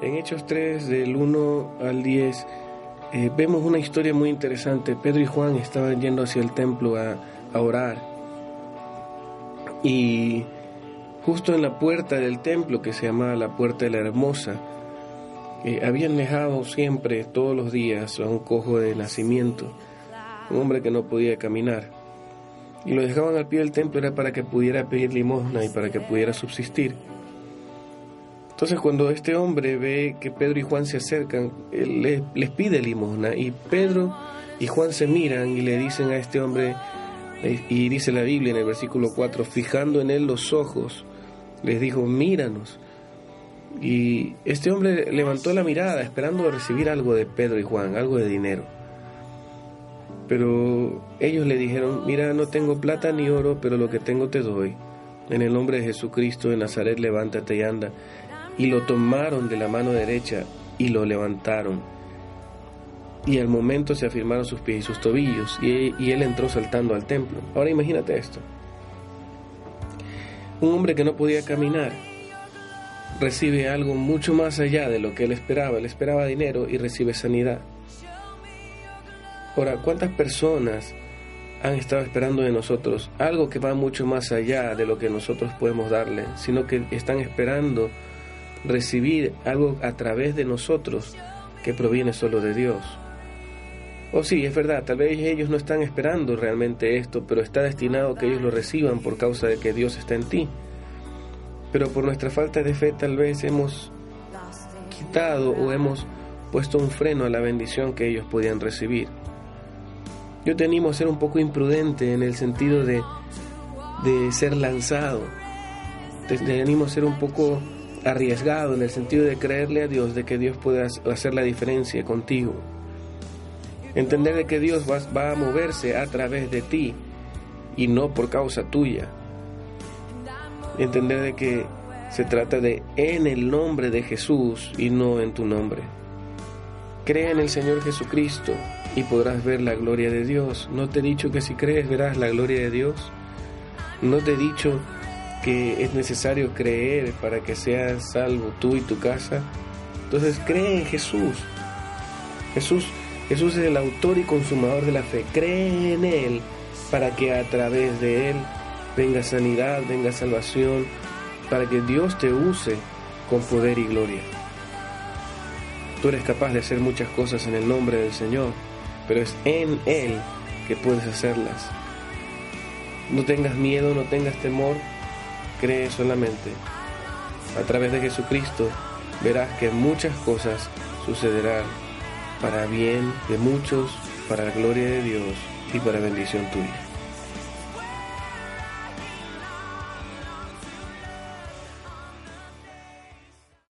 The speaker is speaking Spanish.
En Hechos 3, del 1 al 10, eh, vemos una historia muy interesante. Pedro y Juan estaban yendo hacia el templo a, orar. Y justo en la puerta del templo, que se llamaba la Puerta de la Hermosa, eh, habían dejado siempre, todos los días, a un cojo de nacimiento, un hombre que no podía caminar. Y lo dejaban al pie del templo era para que pudiera pedir limosna y para que pudiera subsistir. Entonces cuando este hombre ve que Pedro y Juan se acercan, él les, pide limosna y Pedro y Juan se miran y le dicen a este hombre, eh, y dice la Biblia en el versículo 4, fijando en él los ojos, les dijo, míranos. Y este hombre levantó la mirada esperando recibir algo de Pedro y Juan, algo de dinero. Pero ellos le dijeron, mira, no tengo plata ni oro, pero lo que tengo te doy. En el nombre de Jesucristo de Nazaret, levántate y anda y lo tomaron de la mano derecha y lo levantaron. Y al momento se afirmaron sus pies y sus tobillos, y, él entró saltando al templo. Ahora imagínate esto. Un hombre que no podía caminar recibe algo mucho más allá de lo que él esperaba. Él esperaba dinero y recibe sanidad. Ahora, ¿cuántas personas han estado esperando de nosotros algo que va mucho más allá de lo que nosotros podemos darle, sino que están esperando recibir algo a través de nosotros que proviene solo de Dios. O oh, sí, es verdad, tal vez ellos no están esperando realmente esto, pero está destinado que ellos lo reciban por causa de que Dios está en ti. Pero por nuestra falta de fe tal vez hemos quitado o hemos puesto un freno a la bendición que ellos podían recibir. Yo te animo a ser un poco imprudente en el sentido de, de ser lanzado. te animo a ser un poco arriesgado en el sentido de creerle a Dios de que Dios puede hacer la diferencia contigo. Entender de que Dios va, va a moverse a través de ti y no por causa tuya. Entender de que se trata de en el nombre de Jesús y no en tu nombre. Cree en el Señor Jesucristo y podrás ver la gloria de Dios. No te he dicho que si crees verás la gloria de Dios. No te he dicho que es necesario creer para que seas salvo tú y tu casa. Entonces cree en Jesús. Jesús, Jesús es el autor y consumador de la fe. Cree en Él para que a través de Él venga sanidad, venga salvación, para que Dios te use con poder y gloria. Tú eres capaz de hacer muchas cosas en el nombre del Señor, pero es en Él que puedes hacerlas. No tengas miedo, no tengas temor, cree solamente. A través de Jesucristo verás que muchas cosas sucederán para bien de muchos, para la gloria de Dios y para bendición tuya.